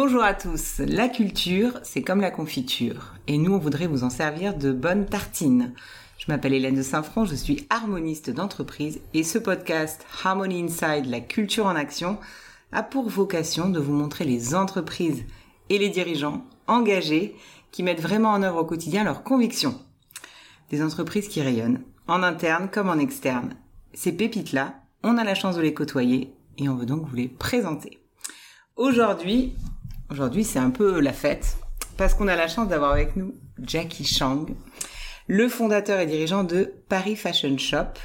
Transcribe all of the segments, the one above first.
Bonjour à tous. La culture, c'est comme la confiture. Et nous, on voudrait vous en servir de bonnes tartines. Je m'appelle Hélène de Saint-Front, je suis harmoniste d'entreprise et ce podcast Harmony Inside, la culture en action, a pour vocation de vous montrer les entreprises et les dirigeants engagés qui mettent vraiment en œuvre au quotidien leurs convictions. Des entreprises qui rayonnent, en interne comme en externe. Ces pépites-là, on a la chance de les côtoyer et on veut donc vous les présenter. Aujourd'hui, aujourd'hui c'est un peu la fête parce qu'on a la chance d'avoir avec nous Jackie Chang, le fondateur et dirigeant de Paris Fashion Shop,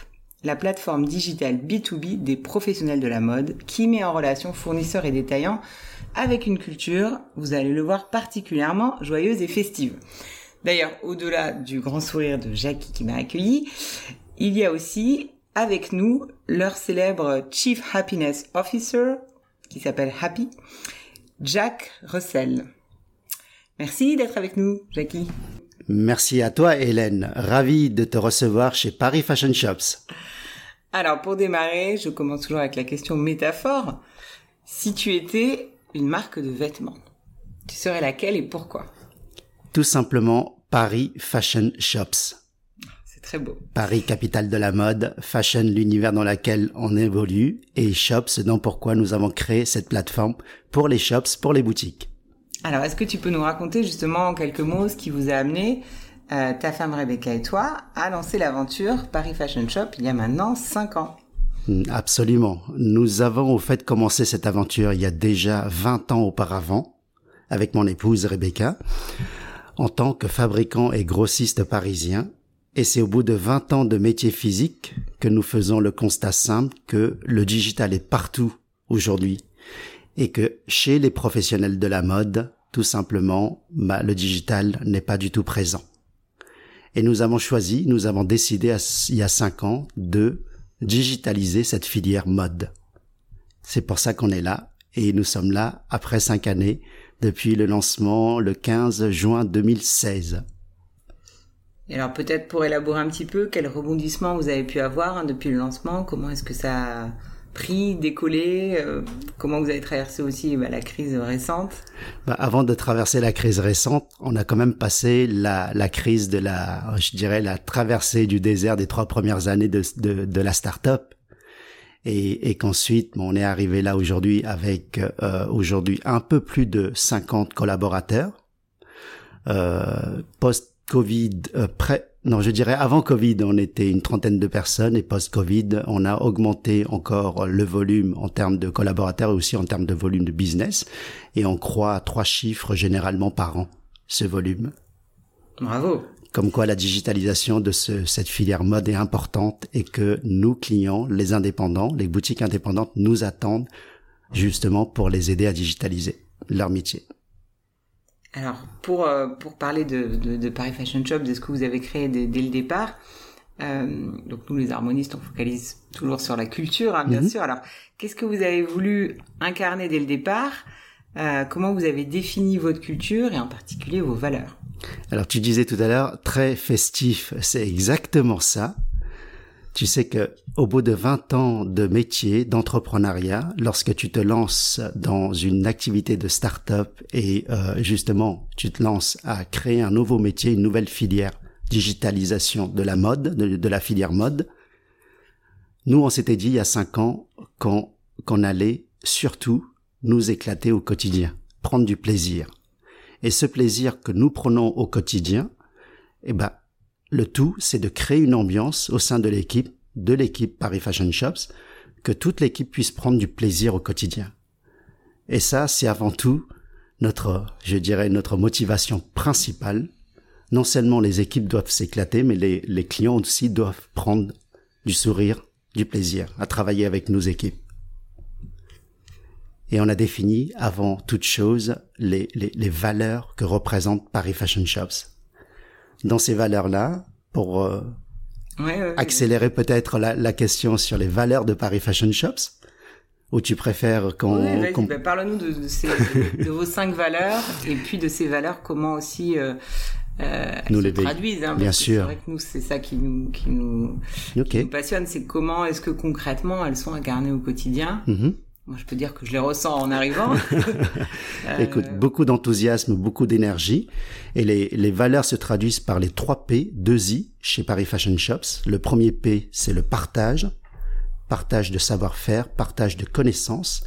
la plateforme digitale B2B des professionnels de la mode qui met en relation fournisseurs et détaillants avec une culture, vous allez le voir, particulièrement joyeuse et festive. D'ailleurs, au-delà du grand sourire de Jackie qui m'a accueilli, il y a aussi avec nous leur célèbre Chief Happiness Officer, qui s'appelle Happy, Jack Russell. Merci d'être avec nous, Jackie. Merci à toi, Hélène. Ravi de te recevoir chez Paris Fashion Shops. Alors, pour démarrer, je commence toujours avec la question métaphore. Si tu étais une marque de vêtements, tu serais laquelle et pourquoi? Tout simplement Paris Fashion Shops. C'est très beau. Paris, capitale de la mode, fashion, l'univers dans lequel on évolue, et shops, donc pourquoi nous avons créé cette plateforme pour les shops, pour les boutiques. Alors, est-ce que tu peux nous raconter justement en quelques mots ce qui vous a amené, euh, ta femme Rebecca et toi, à lancer l'aventure Paris Fashion Shop il y a maintenant 5 ans? Hmm, Absolument. Nous avons au fait commencé cette aventure il y a déjà 20 ans auparavant, avec mon épouse Rebecca, en tant que fabricant et grossiste parisien. Et c'est au bout de 20 ans de métier physique que nous faisons le constat simple que le digital est partout aujourd'hui et que chez les professionnels de la mode, tout simplement, bah, le digital n'est pas du tout présent. Et nous avons choisi, nous avons décidé il y a cinq ans de digitaliser cette filière mode. C'est pour ça qu'on est là et nous sommes là après cinq années depuis le lancement le 15 juin 2016. Et alors peut-être pour élaborer un petit peu, quel rebondissement vous avez pu avoir hein, depuis le lancement? Comment est-ce que ça pris, décollé euh, Comment vous avez traversé aussi bah, la crise récente? Bah, Avant de traverser la crise récente, on a quand même passé la, la crise de la, je dirais, la traversée du désert des trois premières années de, de, de la start-up. Et, et qu'ensuite, on est arrivé là aujourd'hui avec euh, aujourd'hui un peu plus de 50 collaborateurs. Euh, Post-Covid, euh, près non, je dirais avant Covid, on était une trentaine de personnes et post-Covid, on a augmenté encore le volume en termes de collaborateurs et aussi en termes de volume de business et on croit à trois chiffres généralement par an, ce volume. Bravo. Comme quoi la digitalisation de ce, cette filière mode est importante et que nos clients, les indépendants, les boutiques indépendantes nous attendent justement pour les aider à digitaliser leur métier. Alors, pour, euh, pour parler de, de, de, Paris Fashion Shop, de ce que vous avez créé dès, dès le départ, euh, donc nous les harmonistes, on focalise toujours sur la culture, hein, bien mhm. sûr. Alors, qu'est-ce que vous avez voulu incarner dès le départ euh, Comment vous avez défini votre culture et en particulier vos valeurs? Alors, tu disais tout à l'heure, très festif, c'est exactement ça. Tu sais que au bout de 20 ans de métier, d'entrepreneuriat, lorsque tu te lances dans une activité de start-up et euh, justement tu te lances à créer un nouveau métier, une nouvelle filière, digitalisation de la mode, de, la filière mode, nous on s'était dit il y a 5 ans qu'on allait surtout nous éclater au quotidien, prendre du plaisir. Et ce plaisir que nous prenons au quotidien, eh ben, le tout, c'est de créer une ambiance au sein de l'équipe, de l'équipe Paris Fashion Shops, que toute l'équipe puisse prendre du plaisir au quotidien. Et ça, c'est avant tout notre, je dirais, notre motivation principale. Non seulement les équipes doivent s'éclater, mais les, clients aussi doivent prendre du sourire, du plaisir à travailler avec nos équipes. Et on a défini, avant toute chose, les valeurs que représente Paris Fashion Shops dans ces valeurs-là pour euh, accélérer peut-être la, la, question sur les valeurs de Paris Fashion Shops ou tu préfères qu'on... Oui, bah, parle-nous de, de, ces, de, vos cinq valeurs et puis de ces valeurs, comment aussi euh, euh, nous se les traduisent. Hein, Bien sûr. C'est vrai que nous, c'est ça qui nous, qui nous, qui nous passionne, c'est comment est-ce que concrètement elles sont incarnées au quotidien. Mm-hmm. Moi, je peux dire que je les ressens en arrivant. Écoute, beaucoup d'enthousiasme, beaucoup d'énergie. Et les, les valeurs se traduisent par les trois P, deux I chez Paris Fashion Shops. Le premier P, c'est le partage. Partage de savoir-faire, partage de connaissances.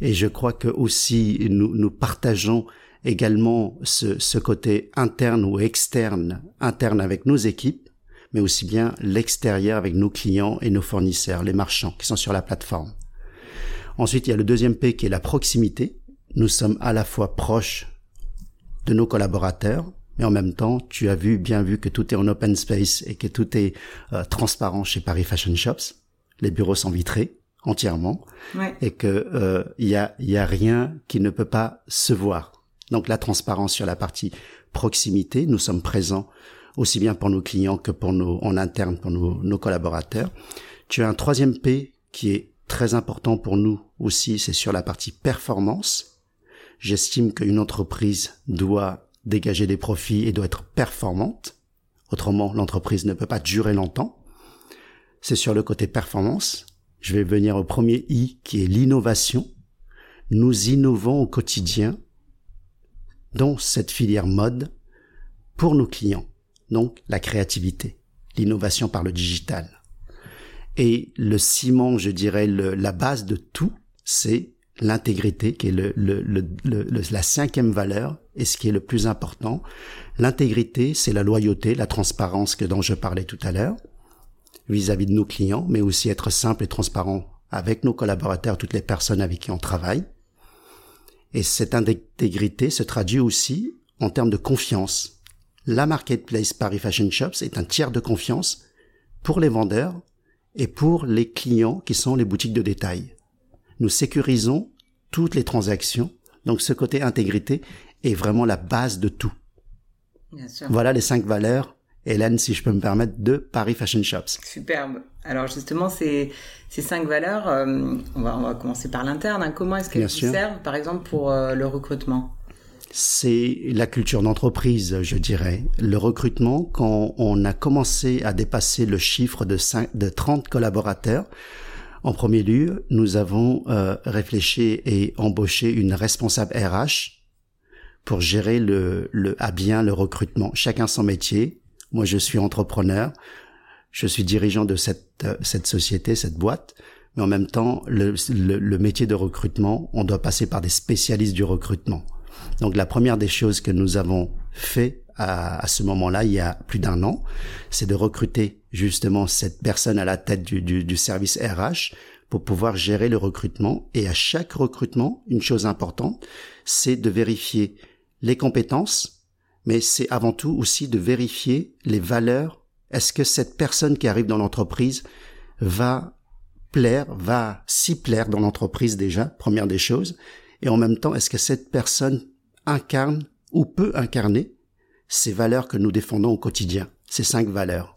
Et je crois que aussi nous, nous partageons également ce, ce côté interne ou externe, interne avec nos équipes, mais aussi bien l'extérieur avec nos clients et nos fournisseurs, les marchands qui sont sur la plateforme. Ensuite, il y a le deuxième P qui est la proximité. Nous sommes à la fois proches de nos collaborateurs, mais en même temps, tu as vu, bien vu que tout est en open space et que tout est euh, transparent chez Paris Fashion Shops. Les bureaux sont vitrés entièrement et que euh, il y a y a rien qui ne peut pas se voir. Donc la transparence sur la partie proximité, nous sommes présents aussi bien pour nos clients que pour nos en interne pour nos, nos collaborateurs. Tu as un troisième P qui est très important pour nous aussi, c'est sur la partie performance. J'estime qu'une entreprise doit dégager des profits et doit être performante. Autrement, l'entreprise ne peut pas durer longtemps. C'est sur le côté performance. Je vais venir au premier I qui est l'innovation. Nous innovons au quotidien dans cette filière mode pour nos clients. Donc la créativité, l'innovation par le digital. Et le ciment, je dirais, le, la base de tout, c'est l'intégrité, qui est le, le, la cinquième valeur et ce qui est le plus important. L'intégrité, c'est la loyauté, la transparence que dont je parlais tout à l'heure vis-à-vis de nos clients, mais aussi être simple et transparent avec nos collaborateurs, toutes les personnes avec qui on travaille. Et cette intégrité se traduit aussi en termes de confiance. La marketplace Paris Fashion Shops est un tiers de confiance pour les vendeurs et pour les clients qui sont les boutiques de détail. Nous sécurisons toutes les transactions. Donc ce côté intégrité est vraiment la base de tout. Bien sûr. Voilà les cinq valeurs, Hélène, si je peux me permettre, de Paris Fashion Shops. Superbe. Alors justement, ces, ces cinq valeurs, euh, on, va, on va commencer par l'interne. Hein. Comment est-ce qu'elles vous servent, par exemple, pour euh, le recrutement? C'est la culture d'entreprise, je dirais. Le recrutement, quand on a commencé à dépasser le chiffre de, 5, de 30 collaborateurs, en premier lieu, nous avons euh, réfléchi et embauché une responsable RH pour gérer le, le, à bien le recrutement. Chacun son métier. Moi, je suis entrepreneur. Je suis dirigeant de cette, cette société, cette boîte. Mais en même temps, le, le, le métier de recrutement, on doit passer par des spécialistes du recrutement. Donc la première des choses que nous avons fait à, ce moment-là, il y a plus d'un an, c'est de recruter justement cette personne à la tête du, du, service RH pour pouvoir gérer le recrutement. Et à chaque recrutement, une chose importante, c'est de vérifier les compétences, mais c'est avant tout aussi de vérifier les valeurs. Est-ce que cette personne qui arrive dans l'entreprise va plaire, va s'y plaire dans l'entreprise déjà, première des choses, et en même temps, est-ce que cette personne incarne ou peut incarner ces valeurs que nous défendons au quotidien, ces cinq valeurs.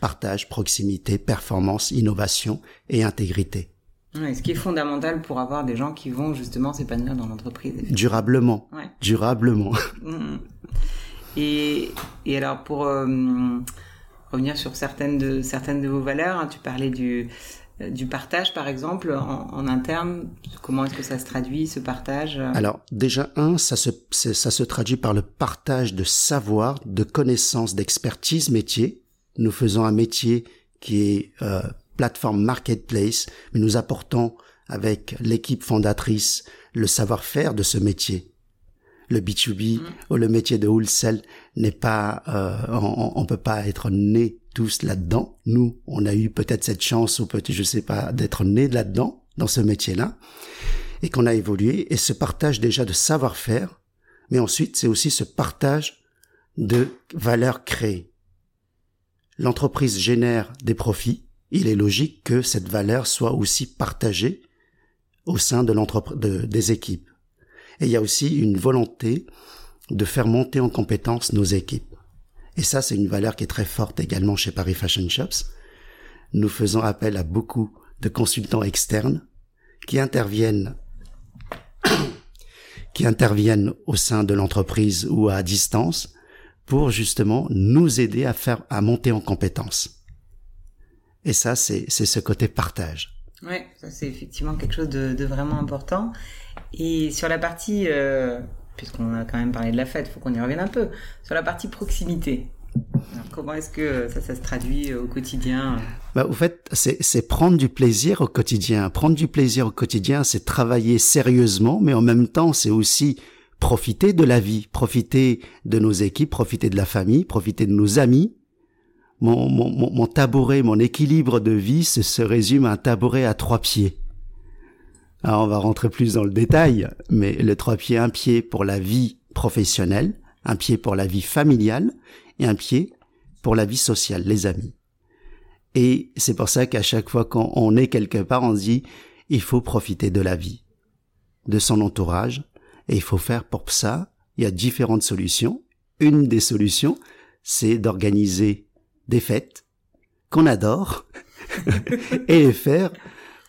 Partage, proximité, performance, innovation et intégrité. ce qui est fondamental pour avoir des gens qui vont justement s'épanouir dans l'entreprise. Durablement. Durablement. Mm. Et, et alors pour euh, revenir sur certaines de, certaines de vos valeurs, hein, tu parlais du, du partage, par exemple, en, interne Comment est-ce que ça se traduit, ce partage Alors, déjà, un, ça se, ça se traduit par le partage de savoir, de connaissances, d'expertise métier. Nous faisons un métier qui est euh, plateforme marketplace, mais nous apportons avec l'équipe fondatrice le savoir-faire de ce métier le B2B mm. ou le métier de wholesale n'est pas, euh, on, on peut pas être né tous là-dedans. Nous, on a eu peut-être cette chance ou peut-être, je sais pas, d'être né là-dedans, dans ce métier-là, et qu'on a évolué et ce partage déjà de savoir-faire, mais ensuite c'est aussi ce partage de valeurs créées. L'entreprise génère des profits, il est logique que cette valeur soit aussi partagée au sein de l'entreprise, des équipes. Et il y a aussi une volonté de faire monter en compétence nos équipes. Et ça, c'est une valeur qui est très forte également chez Paris Fashion Shops. Nous faisons appel à beaucoup de consultants externes qui interviennent qui interviennent au sein de l'entreprise ou à distance pour justement nous aider à faire à monter en compétence. Et ça, c'est ce côté partage. Oui, c'est effectivement quelque chose de, vraiment important. Et sur la partie, euh, puisqu'on a quand même parlé de la fête, il faut qu'on y revienne un peu, sur la partie proximité. comment est-ce que ça, ça se traduit au quotidien bah, Au fait, c'est prendre du plaisir au quotidien. Prendre du plaisir au quotidien, c'est travailler sérieusement, mais en même temps, c'est aussi profiter de la vie, profiter de nos équipes, profiter de la famille, profiter de nos amis, mon, mon, mon, tabouret, mon équilibre de vie se, se résume à un tabouret à trois pieds. Alors on va rentrer plus dans le détail, mais le trois pieds, un pied pour la vie professionnelle, un pied pour la vie familiale et un pied pour la vie sociale, les amis. Et c'est pour ça qu'à chaque fois qu'on est quelque part, on se dit, il faut profiter de la vie, de son entourage, et il faut faire pour ça, il y a différentes solutions. Une des solutions, c'est d'organiser des fêtes qu'on adore et faire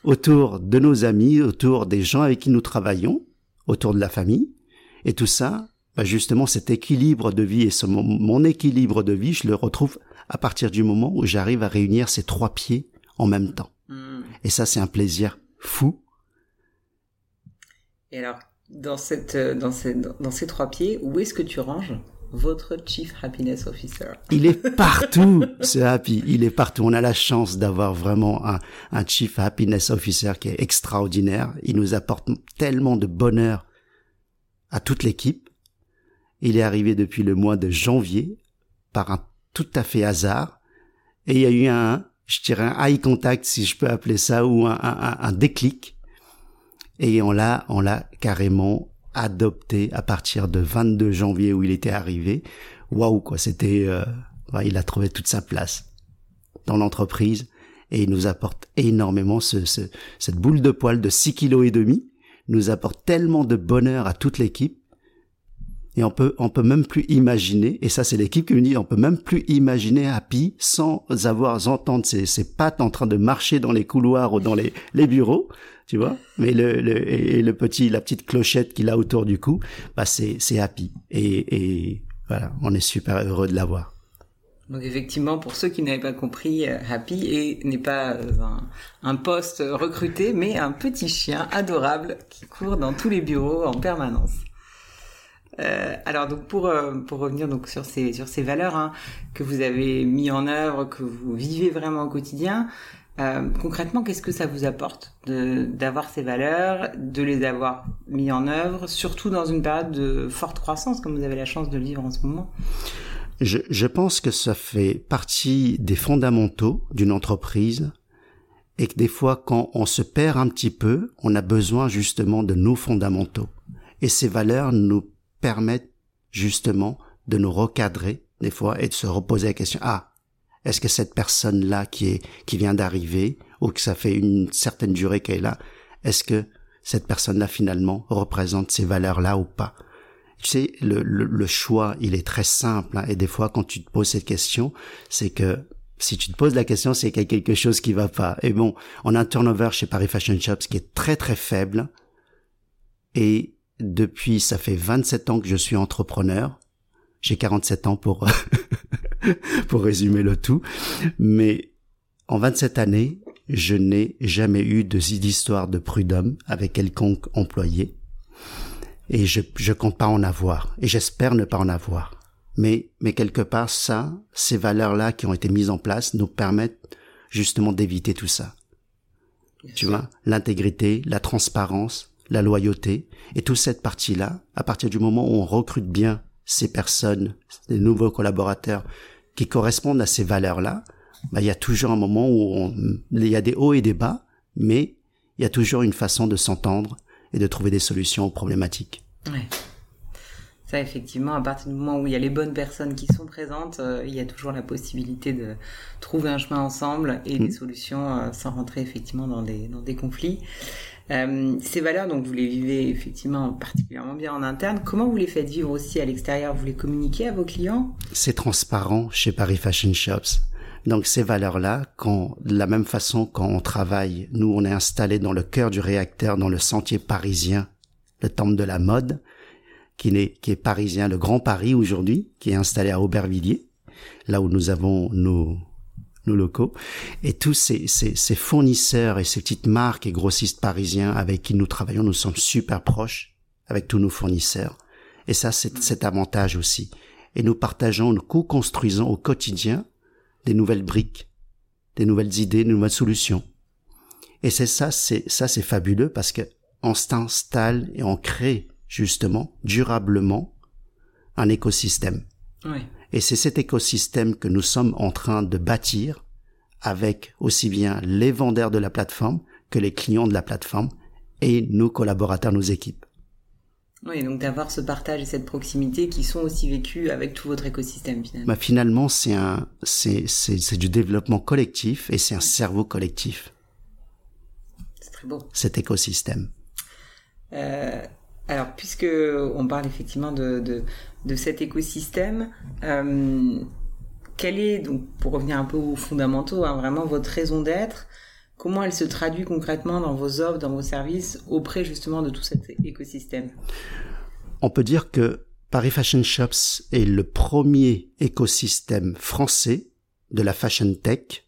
autour de nos amis, autour des gens avec qui nous travaillons, autour de la famille. Et tout ça, bah justement, cet équilibre de vie et ce, mon, équilibre de vie, je le retrouve à partir du moment où j'arrive à réunir ces trois pieds en même temps. Hmm. Et ça, c'est un plaisir fou. Et alors, dans, cette, dans, ces, dans ces trois pieds, où est-ce que tu ranges? Votre Chief Happiness Officer. Il est partout, ce Happy. Il est partout. On a la chance d'avoir vraiment un, Chief Happiness Officer qui est extraordinaire. Il nous apporte tellement de bonheur à toute l'équipe. Il est arrivé depuis le mois de janvier par un tout à fait hasard. Et il y a eu un, je dirais un eye contact, si je peux appeler ça, ou un, un, un déclic. Et on l'a, on l'a carrément adopté à partir de 22 janvier où il était arrivé. Waouh quoi, c'était, euh, il a trouvé toute sa place dans l'entreprise et il nous apporte énormément ce, ce, cette boule de poil de 6 kilos et demi nous apporte tellement de bonheur à toute l'équipe et on peut on peut même plus imaginer et ça c'est l'équipe qui me dit on peut même plus imaginer Happy sans avoir entendre ses, ses pattes en train de marcher dans les couloirs ou dans les, les bureaux tu vois. Mais le, le, et le petit, la petite clochette qu'il a autour du cou, bah c'est, c'est Happy. Et, et voilà, on est super heureux de l'avoir. Donc effectivement, pour ceux qui n'avaient pas compris, euh, Happy n'est pas euh, un, un poste recruté, mais un petit chien adorable qui court dans tous les bureaux en permanence. Euh, alors donc pour euh, pour revenir donc sur ces sur ces valeurs hein, que vous avez mis en œuvre, que vous vivez vraiment au quotidien, euh, concrètement, qu'est-ce que ça vous apporte d'avoir ces valeurs, de les avoir mis en œuvre, surtout dans une période de forte croissance, comme vous avez la chance de vivre en ce moment? Je, je pense que ça fait partie des fondamentaux d'une entreprise et que des fois, quand on se perd un petit peu, on a besoin justement de nos fondamentaux. Et ces valeurs nous permettent justement de nous recadrer des fois et de se reposer la question, ah, est-ce que cette personne-là qui est qui vient d'arriver ou que ça fait une certaine durée qu'elle est là, est-ce que cette personne-là finalement représente ces valeurs-là ou pas? Tu sais, le, le, choix, il est très simple. Hein, et des fois, quand tu te poses cette question, c'est que si tu te poses la question, c'est qu'il y a quelque chose qui va pas. Et bon, on a un turnover chez Paris Fashion Shops qui est très très faible. Et depuis, ça fait 27 ans que je suis entrepreneur. J'ai 47 ans pour pour résumer le tout. Mais en 27 années, je n'ai jamais eu d'histoire de prud'homme avec quelconque employé. Et je, je compte pas en avoir. Et j'espère ne pas en avoir. Mais, mais quelque part, ça, ces valeurs-là qui ont été mises en place nous permettent justement d'éviter tout ça. tu vois, l'intégrité, la transparence, la loyauté, et toute cette partie-là, à partir du moment où on recrute bien ces personnes, les nouveaux collaborateurs qui correspondent à ces valeurs-là, bah, il y a toujours un moment où il y a des hauts et des bas, mais il y a toujours une façon de s'entendre et de trouver des solutions aux problématiques. Ouais. Ça, effectivement, à partir du moment où il y a les bonnes personnes qui sont présentes, euh, il y a toujours la possibilité de trouver un chemin ensemble et des mm. solutions euh, sans rentrer effectivement dans des, dans des conflits. Euh, ces valeurs, donc vous les vivez effectivement particulièrement bien en interne. Comment vous les faites vivre aussi à l'extérieur? Vous les communiquez à vos clients? C'est transparent chez Paris Fashion Shops. Donc ces valeurs-là, quand de la même façon quand on travaille, nous on est installé dans le cœur du réacteur, dans le sentier parisien, le temple de la mode, qui est, qui est parisien, le Grand Paris aujourd'hui, qui est installé à Aubervilliers, là où nous avons nos nos locaux. Et tous ces, ces, ces, fournisseurs et ces petites marques et grossistes parisiens avec qui nous travaillons, nous sommes super proches avec tous nos fournisseurs. Et ça, c'est cet avantage aussi. Et nous partageons, nous co-construisons au quotidien des nouvelles briques, des nouvelles idées, des nouvelles solutions. Et c'est ça, c'est ça, c'est fabuleux parce que on s'installe et on crée justement durablement un écosystème. Et c'est cet écosystème que nous sommes en train de bâtir avec aussi bien les vendeurs de la plateforme que les clients de la plateforme et nos collaborateurs, nos équipes. Oui, donc d'avoir ce partage et cette proximité qui sont aussi vécus avec tout votre écosystème finalement. Bah, finalement, c'est un, c'est, c'est, c'est du développement collectif et c'est un cerveau collectif. C'est très beau. Cet écosystème. Euh, alors, puisque on parle effectivement de, de, de cet écosystème, euh, quelle est, donc pour revenir un peu aux fondamentaux, hein, vraiment votre raison d'être Comment elle se traduit concrètement dans vos offres, dans vos services, auprès justement de tout cet écosystème? On peut dire que Paris Fashion Shops est le premier écosystème français de la fashion tech.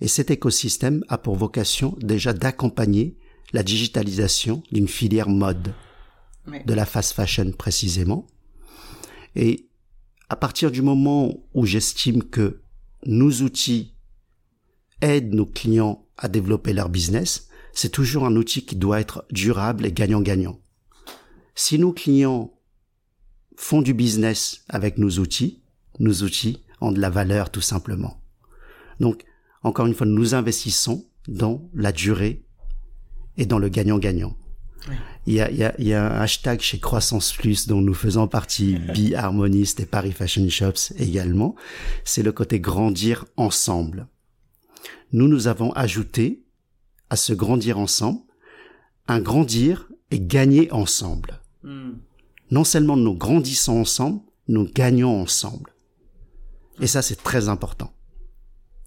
Et cet écosystème a pour vocation déjà d'accompagner la digitalisation d'une filière mode, de la fast fashion précisément. Et à partir du moment où j'estime que nos outils aident nos clients à développer leur business, c'est toujours un outil qui doit être durable et gagnant-gagnant. Si nos clients font du business avec nos outils, nos outils ont de la valeur tout simplement. Donc, encore une fois, nous investissons dans la durée et dans le gagnant-gagnant. Il, y a, il, y a, il y a un hashtag chez Croissance Plus dont nous faisons partie, Bi Harmoniste et Paris Fashion Shops également. C'est le côté grandir ensemble nous nous avons ajouté à ce grandir ensemble un grandir et gagner ensemble. Hmm. Non seulement nous grandissons ensemble, nous gagnons ensemble. Et ça, c'est très important.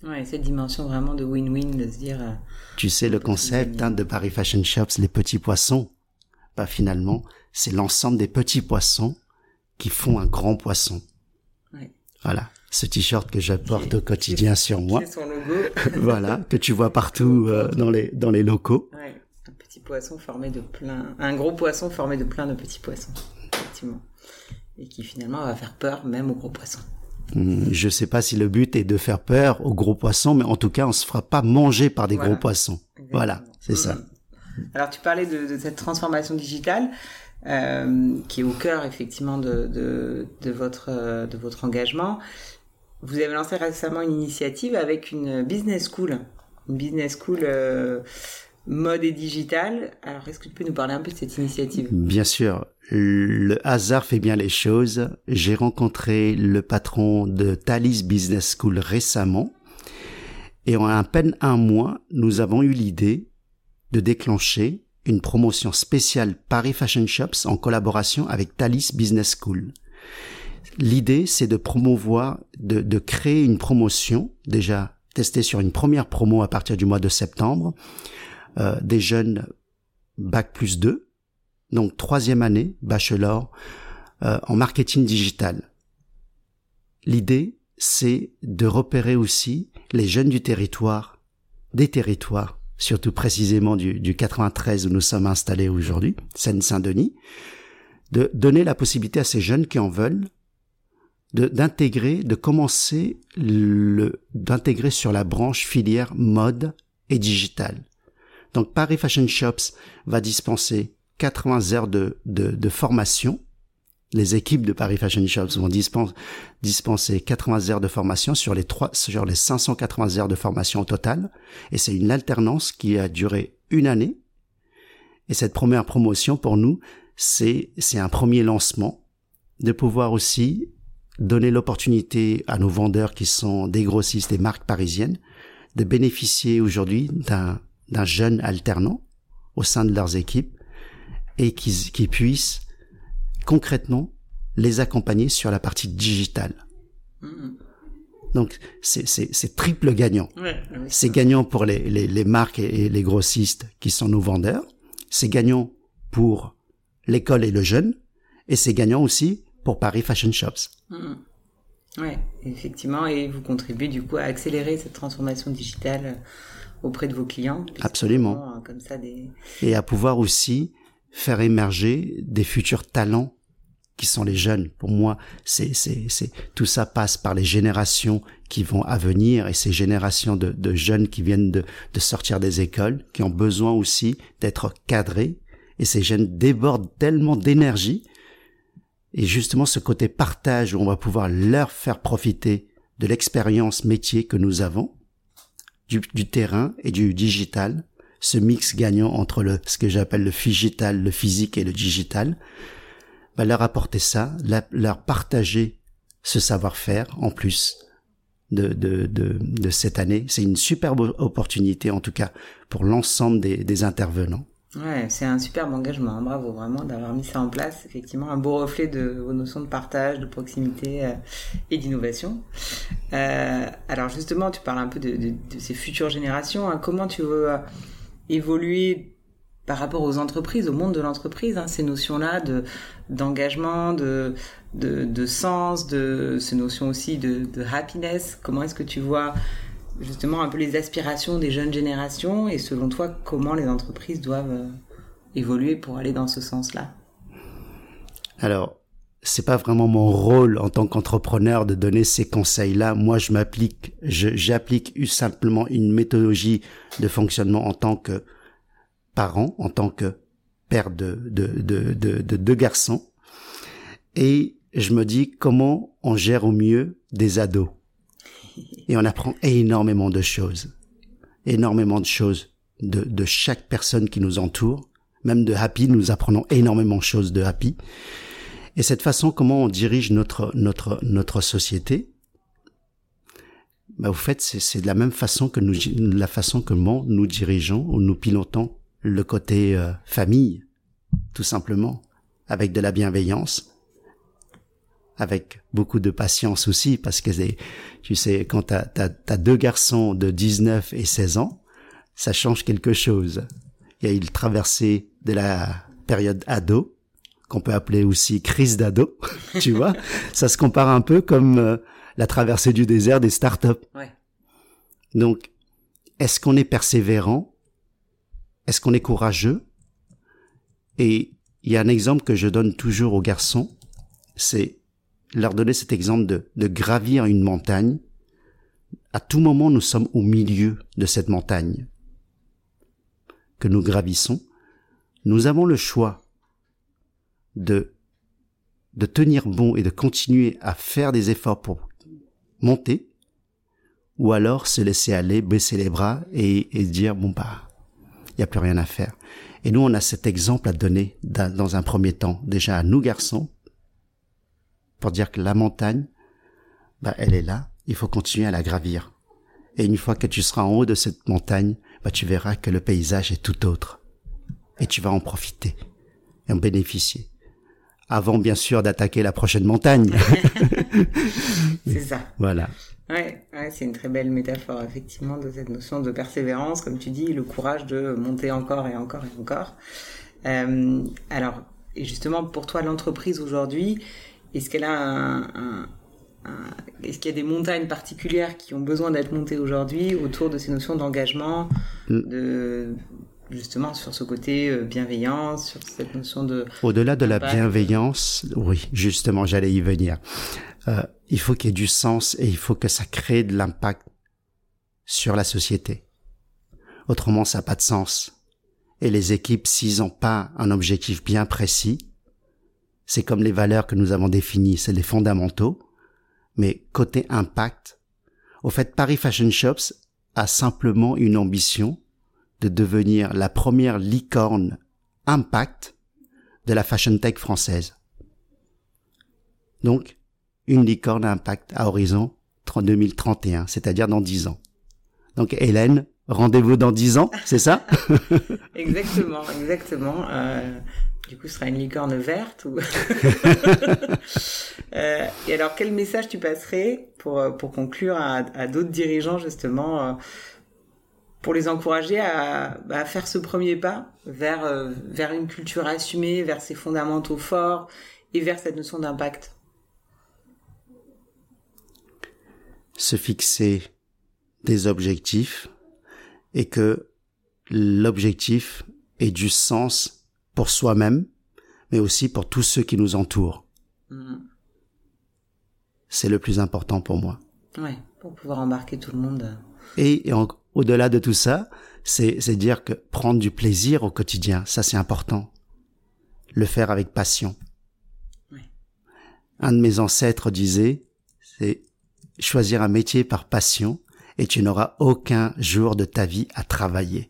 Ouais, cette dimension vraiment de win-win, de se dire. Euh, tu sais, le concept hein, de Paris Fashion Shops, les petits poissons, pas bah, finalement, c'est l'ensemble des petits poissons qui font un grand poisson. Ouais. Voilà ce t-shirt que j'apporte au quotidien sur moi. Son logo. voilà, que tu vois partout euh, dans les dans les locaux. Ouais, un petit poisson formé de plein, un gros poisson formé de plein de petits poissons, effectivement, et qui finalement va faire peur même aux gros poissons. Hmm, je sais pas si le but est de faire peur aux gros poissons, mais en tout cas, on se fera pas manger par des gros poissons. Voilà, c'est ça. Hmm. Alors, tu parlais de, de cette transformation digitale. Euh, qui est au cœur effectivement de, de, de votre, euh, de votre engagement. Vous avez lancé récemment une initiative avec une business school, une business school euh, mode et digital. Alors, est-ce que tu peux nous parler un peu de cette initiative? Bien sûr. Le hasard fait bien les choses. J'ai rencontré le patron de Thalys Business School récemment. Et en à peine un mois, nous avons eu l'idée de déclencher une promotion spéciale Paris Fashion Shops en collaboration avec Thalys Business School. L'idée, c'est de promouvoir, de, de, créer une promotion, déjà testée sur une première promo à partir du mois de septembre, euh, des jeunes Bac plus 2, donc troisième année, bachelor, euh, en marketing digital. L'idée, c'est de repérer aussi les jeunes du territoire, des territoires, surtout précisément du, du 93 où nous sommes installés aujourd'hui, Seine-Saint-Denis, de donner la possibilité à ces jeunes qui en veulent d'intégrer, de, commencer le, d'intégrer sur la branche filière mode et digital. Donc Paris Fashion Shops va dispenser 80 heures de, de, formation. Les équipes de Paris Fashion Shops vont dispenser, dispenser 80 heures de formation sur les trois, sur les 580 heures de formation au total. Et c'est une alternance qui a duré une année. Et cette première promotion pour nous, c'est, c'est un premier lancement de pouvoir aussi donner l'opportunité à nos vendeurs qui sont des grossistes, des marques parisiennes, de bénéficier aujourd'hui d'un, d'un jeune alternant au sein de leurs équipes et qui, qui puissent concrètement les accompagner sur la partie digitale. Mm-hmm. Donc c'est, triple gagnant. c'est gagnant pour les, les, les marques et les grossistes qui sont nos vendeurs. C'est gagnant pour l'école et le jeune. Et c'est gagnant aussi pour Paris Fashion Shops. Hmm. Oui, effectivement, et vous contribuez du coup à accélérer cette transformation digitale auprès de vos clients. Absolument. Euh, comme ça des... Et à pouvoir aussi faire émerger des futurs talents qui sont les jeunes. Pour moi, c'est, c'est, c'est, tout ça passe par les générations qui vont à venir et ces générations de, de jeunes qui viennent de, de sortir des écoles, qui ont besoin aussi d'être cadrés. Et ces jeunes débordent tellement d'énergie. Et justement, ce côté partage où on va pouvoir leur faire profiter de l'expérience métier que nous avons, du, terrain et du digital, ce mix gagnant entre le, ce que j'appelle le digital, le physique et le digital, va leur apporter ça, leur partager ce savoir-faire en plus de, de, de, cette année. C'est une superbe opportunité en tout cas pour l'ensemble des intervenants. Ouais, c'est un superbe engagement. Hein. Bravo vraiment d'avoir mis ça en place. Effectivement, un beau reflet de vos notions de partage, de proximité euh, et d'innovation. Euh, alors justement, tu parles un peu de, ces futures générations. Hein. Comment tu veux euh, évoluer par rapport aux entreprises, au monde de l'entreprise, hein, ces notions-là de d'engagement, de, de, sens, de ces notions aussi de happiness? Comment est-ce que tu vois justement un peu les aspirations des jeunes générations et selon toi, comment les entreprises doivent euh, évoluer pour aller dans ce sens-là? Alors, c'est pas vraiment mon rôle en tant qu'entrepreneur de donner ces conseils-là. Moi, je m'applique, j'applique simplement une méthodologie de fonctionnement en tant que parent, en tant que père de, de, de, de, de deux garçons. Et je me dis comment on gère au mieux des ados. Et on apprend énormément de choses. Énormément de choses de, de chaque personne qui nous entoure. Même de Happy, nous apprenons énormément de choses de Happy. Et cette façon, comment on dirige notre, notre, notre société, bah, au fait, c'est de la même façon que nous, la façon comment nous dirigeons ou nous pilotons le côté euh, famille, tout simplement, avec de la bienveillance, avec beaucoup de patience aussi, parce que tu sais, quand t'as as, deux garçons de 19 et 16 ans, ça change quelque chose. Il y a eu le traversée de la période ado, qu'on peut appeler aussi crise d'ado, tu vois. Ça se compare un peu comme euh, la traversée du désert des startups. Ouais. Donc, est-ce qu'on est persévérant? Est-ce qu'on est courageux? Et il y a un exemple que je donne toujours aux garçons, c'est leur donner cet exemple de, de gravir une montagne. À tout moment, nous sommes au milieu de cette montagne que nous gravissons. Nous avons le choix de, de tenir bon et de continuer à faire des efforts pour monter, ou alors se laisser aller, baisser les bras et, dire bon bah, il n'y a plus rien à faire. Et nous, on a cet exemple à donner dans un premier temps, déjà à nous garçons, pour dire que la montagne, bah, elle est là, il faut continuer à la gravir. Et une fois que tu seras en haut de cette montagne, bah, tu verras que le paysage est tout autre. Et tu vas en profiter et en bénéficier. Avant, bien sûr, d'attaquer la prochaine montagne. c'est ça. Voilà. Ouais, ouais c'est une très belle métaphore, effectivement, de cette notion de persévérance, comme tu dis, le courage de monter encore et encore et encore. Euh, alors, et justement, pour toi, l'entreprise aujourd'hui, est-ce qu'elle a un, un, est-ce qu'il y a des montagnes particulières qui ont besoin d'être montées aujourd'hui autour de ces notions d'engagement, mm. de justement sur ce côté euh, bienveillance, sur cette notion de... Au-delà de la bienveillance, oui, justement, j'allais y venir. Euh, il faut qu'il y ait du sens et il faut que ça crée de l'impact sur la société. Autrement, ça n'a pas de sens. Et les équipes, s'ils n'ont pas un objectif bien précis, c'est comme les valeurs que nous avons définies, c'est les fondamentaux. Mais côté impact, au fait, Paris Fashion Shops a simplement une ambition de devenir la première licorne impact de la fashion tech française. Donc, une licorne impact à horizon 2031, c'est-à-dire dans 10 ans. Donc, Hélène, rendez-vous dans 10 ans, c'est ça? Exactement, exactement. Euh, du coup, ce sera une licorne verte ou... euh, et alors, quel message tu passerais pour, euh, pour conclure à, à d'autres dirigeants, justement, euh, pour les encourager à, bah, à, faire ce premier pas vers, vers une culture assumée, vers ses fondamentaux forts et vers cette notion d'impact? Se fixer des objectifs et que l'objectif ait du sens pour soi-même, mais aussi pour tous ceux qui nous entourent. Mm. C'est le plus important pour moi. Ouais, pour pouvoir embarquer tout le monde. Et, au-delà de tout ça, c'est dire que prendre du plaisir au quotidien, ça c'est important. Le faire avec passion. Un de mes ancêtres disait, c'est choisir un métier par passion et tu n'auras aucun jour de ta vie à travailler.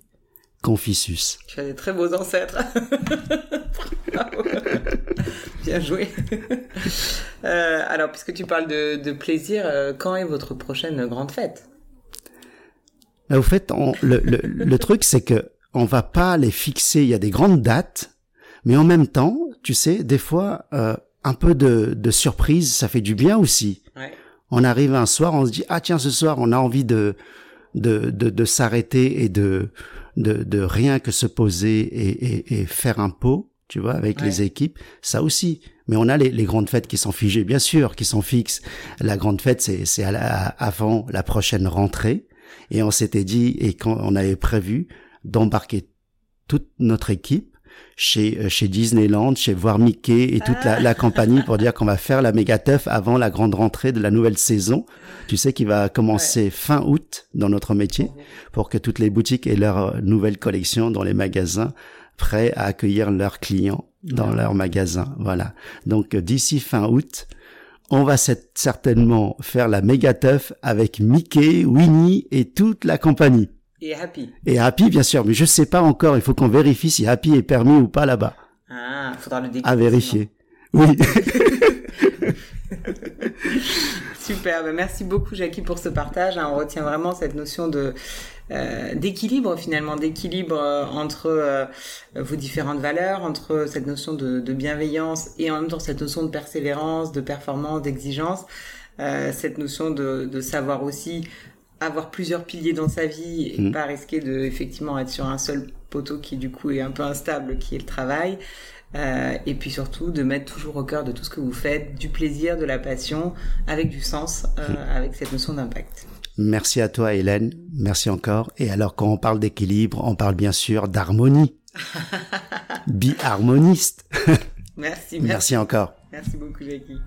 Confucius. Tu as des très beaux ancêtres. Bien joué. Euh, alors, puisque tu parles de, plaisir, euh, quand est votre prochaine grande fête? Au fait, le, truc, c'est que on va pas les fixer. Il y a des grandes dates, mais en même temps, tu sais, des fois, euh, un peu de, de, surprise, ça fait du bien aussi. On arrive un soir, on se dit ah tiens ce soir on a envie de de, de, s'arrêter et de, de de rien que se poser et, et, faire un pot, tu vois, avec les équipes, ça aussi. Mais on a les, les, grandes fêtes qui sont figées, bien sûr, qui sont fixes. La grande fête, c'est c'est avant la prochaine rentrée, et on s'était dit et quand on avait prévu d'embarquer toute notre équipe chez euh, chez Disneyland, chez voir Mickey et toute la, la compagnie pour dire qu'on va faire la méga teuf avant la grande rentrée de la nouvelle saison. Tu sais qui va commencer fin août dans notre métier pour que toutes les boutiques aient leur euh, nouvelle collection dans les magasins prêts à accueillir leurs clients dans leurs magasins. Voilà. Donc euh, d'ici fin août, on va certainement faire la méga teuf avec Mickey, Winnie et toute la compagnie. Et Happy. Et Happy, bien sûr, mais je sais pas encore. Il faut qu'on vérifie si Happy est permis ou pas là-bas. Ah, faudra le découvrir. À vérifier. Oui. Super. Ben, merci beaucoup, Jackie, pour ce partage. Hein. On retient vraiment cette notion de euh, d'équilibre finalement, d'équilibre euh, entre euh, vos différentes valeurs, entre cette notion de, de, bienveillance et en même temps cette notion de persévérance, de performance, d'exigence. Cette notion de, de, savoir aussi avoir plusieurs piliers dans sa vie et mm. pas risquer de effectivement être sur un seul poteau qui du coup est un peu instable, qui est le travail. Euh, et puis surtout de mettre toujours au cœur de tout ce que vous faites du plaisir, de la passion, avec du sens, euh, mm. avec cette notion d'impact. Merci à toi Hélène, merci encore. Et alors quand on parle d'équilibre, on parle bien sûr d'harmonie. Bi-harmoniste. merci, merci. Merci encore. Merci beaucoup Jackie.